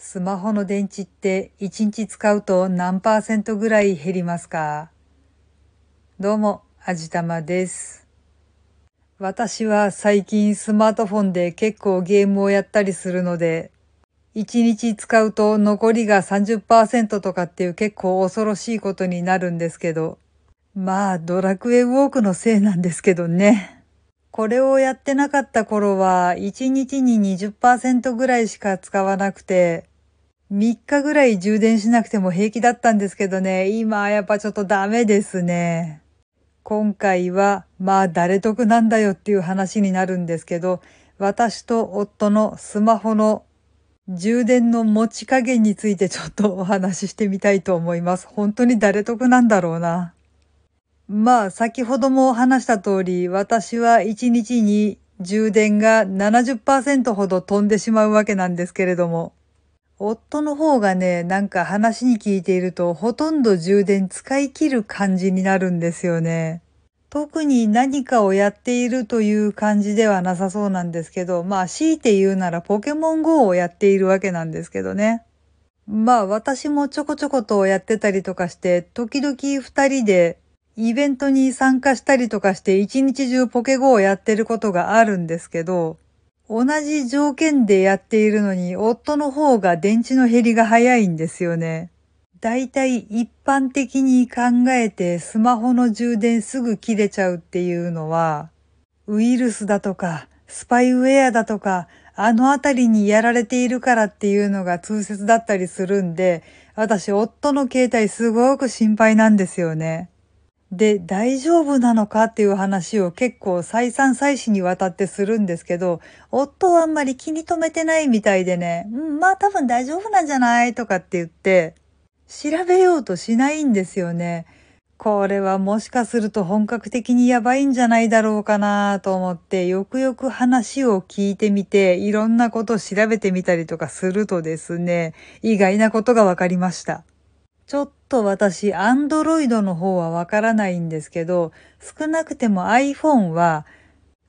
スマホの電池って1日使うと何パーセントぐらい減りますか？どうも、あじたまです。私は最近スマートフォンで結構ゲームをやったりするので、1日使うと残りが30%とかっていう結構恐ろしいことになるんですけど、まあドラクエウォークのせいなんですけどね。これをやってなかった頃は、1日に20%ぐらいしか使わなくて、3日ぐらい充電しなくても平気だったんですけどね、今やっぱちょっとダメですね。今回は、まあ誰得なんだよっていう話になるんですけど、私と夫のスマホの充電の持ち加減についてちょっとお話ししてみたいと思います。本当に誰得なんだろうな。まあ、先ほども話した通り、私は1日に充電が70%ほど飛んでしまうわけなんですけれども、夫の方がね、なんか話に聞いていると、ほとんど充電使い切る感じになるんですよね。特に何かをやっているという感じではなさそうなんですけど、まあ強いて言うならポケモン GO をやっているわけなんですけどね。まあ私もちょこちょことやってたりとかして、時々二人でイベントに参加したりとかして一日中ポケゴをやってることがあるんですけど、同じ条件でやっているのに夫の方が電池の減りが早いんですよね。だいたい一般的に考えてスマホの充電すぐ切れちゃうっていうのは、ウイルスだとか、スパイウェアだとか、あのあたりにやられているからっていうのが通説だったりするんで、私夫の携帯すごく心配なんですよね。で、大丈夫なのかっていう話を結構再三再四にわたってするんですけど、夫はあんまり気に留めてないみたいでね、うん、まあ多分大丈夫なんじゃないとかって言って、調べようとしないんですよね。これはもしかすると本格的にやばいんじゃないだろうかなと思って、よくよく話を聞いてみて、いろんなことを調べてみたりとかするとですね、意外なことがわかりました。ちょっと私、アンドロイドの方はわからないんですけど、少なくても iPhone は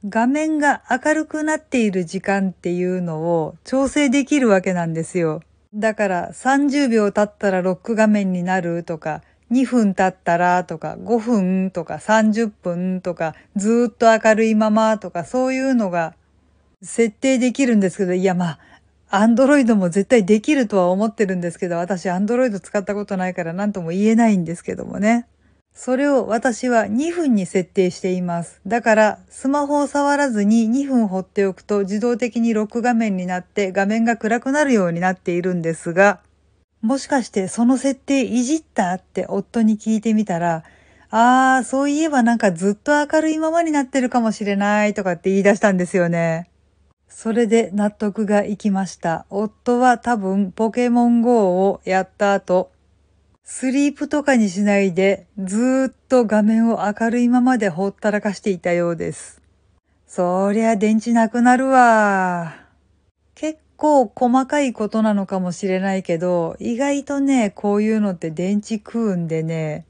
画面が明るくなっている時間っていうのを調整できるわけなんですよ。だから30秒経ったらロック画面になるとか、2分経ったらとか、5分とか30分とか、ずっと明るいままとか、そういうのが設定できるんですけど、いやまあ、アンドロイドも絶対できるとは思ってるんですけど、私アンドロイド使ったことないから何とも言えないんですけどもね。それを私は2分に設定しています。だから、スマホを触らずに2分放っておくと自動的にロック画面になって画面が暗くなるようになっているんですが、もしかしてその設定いじったって夫に聞いてみたら、あー、そういえばなんかずっと明るいままになってるかもしれないとかって言い出したんですよね。それで納得がいきました。夫は多分ポケモン GO をやった後、スリープとかにしないでずーっと画面を明るいままでほったらかしていたようです。そりゃ電池なくなるわ。結構細かいことなのかもしれないけど、意外とね、こういうのって電池食うんでね、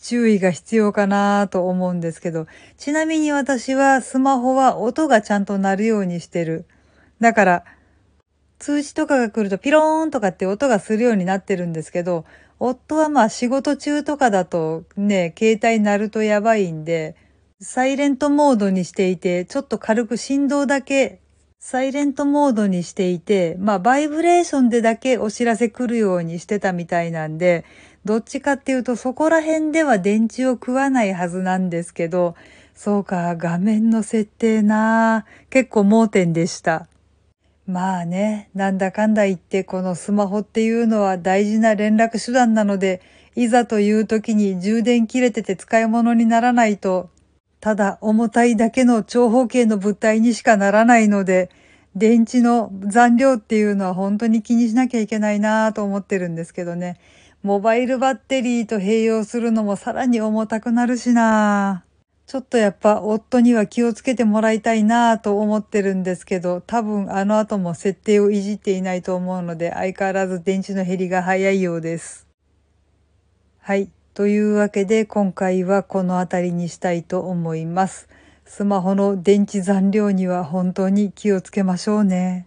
注意が必要かなと思うんですけど、ちなみに私はスマホは音がちゃんと鳴るようにしてる。だから、通知とかが来るとピローンとかって音がするようになってるんですけど、夫はまあ仕事中とかだとね、携帯鳴るとやばいんで、サイレントモードにしていて、ちょっと軽く振動だけサイレントモードにしていて、まあバイブレーションでだけお知らせ来るようにしてたみたいなんで、どっちかっていうとそこら辺では電池を食わないはずなんですけど、そうか、画面の設定な結構盲点でした。まあね、なんだかんだ言ってこのスマホっていうのは大事な連絡手段なので、いざという時に充電切れてて使い物にならないと、ただ重たいだけの長方形の物体にしかならないので、電池の残量っていうのは本当に気にしなきゃいけないなと思ってるんですけどね。モバイルバッテリーと併用するのもさらに重たくなるしなちょっとやっぱ夫には気をつけてもらいたいなと思ってるんですけど、多分あの後も設定をいじっていないと思うので、相変わらず電池の減りが早いようです。はい。というわけで今回はこの辺りにしたいと思います。スマホの電池残量には本当に気をつけましょうね。